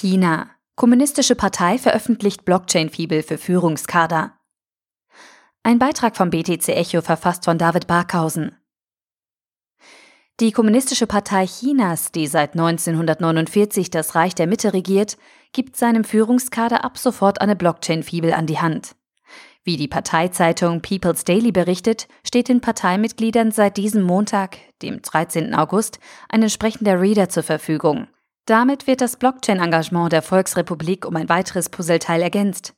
China. Kommunistische Partei veröffentlicht Blockchain-Fibel für Führungskader. Ein Beitrag vom BTC Echo verfasst von David Barkhausen. Die Kommunistische Partei Chinas, die seit 1949 das Reich der Mitte regiert, gibt seinem Führungskader ab sofort eine Blockchain-Fibel an die Hand. Wie die Parteizeitung People's Daily berichtet, steht den Parteimitgliedern seit diesem Montag, dem 13. August, ein entsprechender Reader zur Verfügung. Damit wird das Blockchain-Engagement der Volksrepublik um ein weiteres Puzzleteil ergänzt.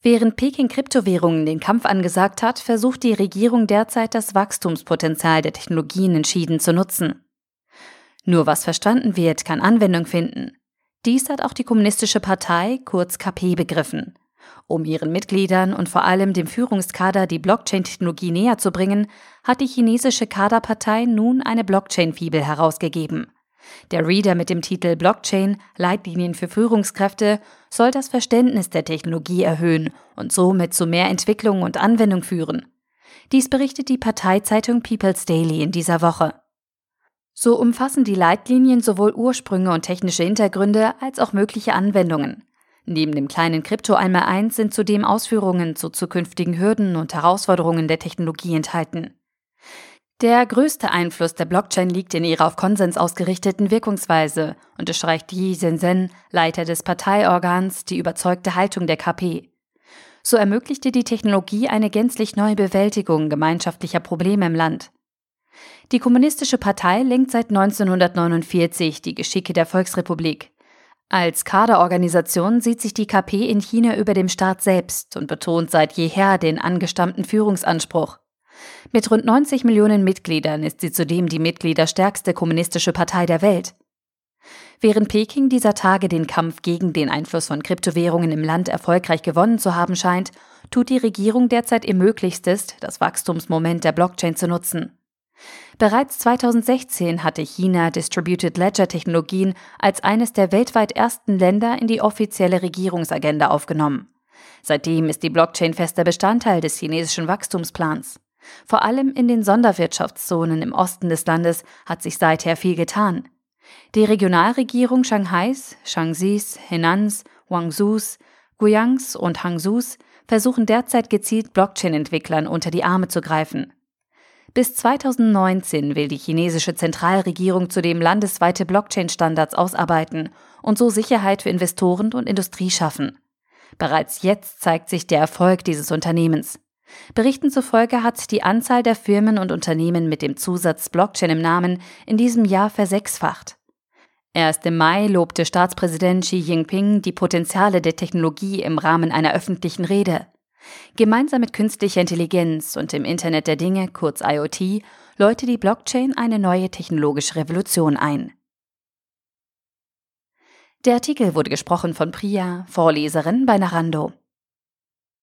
Während Peking Kryptowährungen den Kampf angesagt hat, versucht die Regierung derzeit das Wachstumspotenzial der Technologien entschieden zu nutzen. Nur was verstanden wird, kann Anwendung finden. Dies hat auch die Kommunistische Partei, kurz KP, begriffen. Um ihren Mitgliedern und vor allem dem Führungskader die Blockchain-Technologie näher zu bringen, hat die chinesische Kaderpartei nun eine Blockchain-Fibel herausgegeben. Der Reader mit dem Titel Blockchain Leitlinien für Führungskräfte soll das Verständnis der Technologie erhöhen und somit zu mehr Entwicklung und Anwendung führen. Dies berichtet die Parteizeitung People's Daily in dieser Woche. So umfassen die Leitlinien sowohl Ursprünge und technische Hintergründe als auch mögliche Anwendungen. Neben dem kleinen Krypto einmal eins sind zudem Ausführungen zu zukünftigen Hürden und Herausforderungen der Technologie enthalten. Der größte Einfluss der Blockchain liegt in ihrer auf Konsens ausgerichteten Wirkungsweise, unterstreicht Yi Zhenzen, Leiter des Parteiorgans, die überzeugte Haltung der KP. So ermöglichte die Technologie eine gänzlich neue Bewältigung gemeinschaftlicher Probleme im Land. Die Kommunistische Partei lenkt seit 1949 die Geschicke der Volksrepublik. Als Kaderorganisation sieht sich die KP in China über dem Staat selbst und betont seit jeher den angestammten Führungsanspruch. Mit rund 90 Millionen Mitgliedern ist sie zudem die mitgliederstärkste kommunistische Partei der Welt. Während Peking dieser Tage den Kampf gegen den Einfluss von Kryptowährungen im Land erfolgreich gewonnen zu haben scheint, tut die Regierung derzeit ihr Möglichstes, das Wachstumsmoment der Blockchain zu nutzen. Bereits 2016 hatte China Distributed Ledger Technologien als eines der weltweit ersten Länder in die offizielle Regierungsagenda aufgenommen. Seitdem ist die Blockchain fester Bestandteil des chinesischen Wachstumsplans. Vor allem in den Sonderwirtschaftszonen im Osten des Landes hat sich seither viel getan. Die Regionalregierung Shanghais, Shangxis, Henans, Guangzhous, Guyangs und Hangzhous versuchen derzeit gezielt Blockchain-Entwicklern unter die Arme zu greifen. Bis 2019 will die chinesische Zentralregierung zudem landesweite Blockchain-Standards ausarbeiten und so Sicherheit für Investoren und Industrie schaffen. Bereits jetzt zeigt sich der Erfolg dieses Unternehmens. Berichten zufolge hat die Anzahl der Firmen und Unternehmen mit dem Zusatz Blockchain im Namen in diesem Jahr versechsfacht. Erst im Mai lobte Staatspräsident Xi Jinping die Potenziale der Technologie im Rahmen einer öffentlichen Rede. Gemeinsam mit künstlicher Intelligenz und dem Internet der Dinge, kurz IoT, läute die Blockchain eine neue technologische Revolution ein. Der Artikel wurde gesprochen von Priya, Vorleserin bei Narando.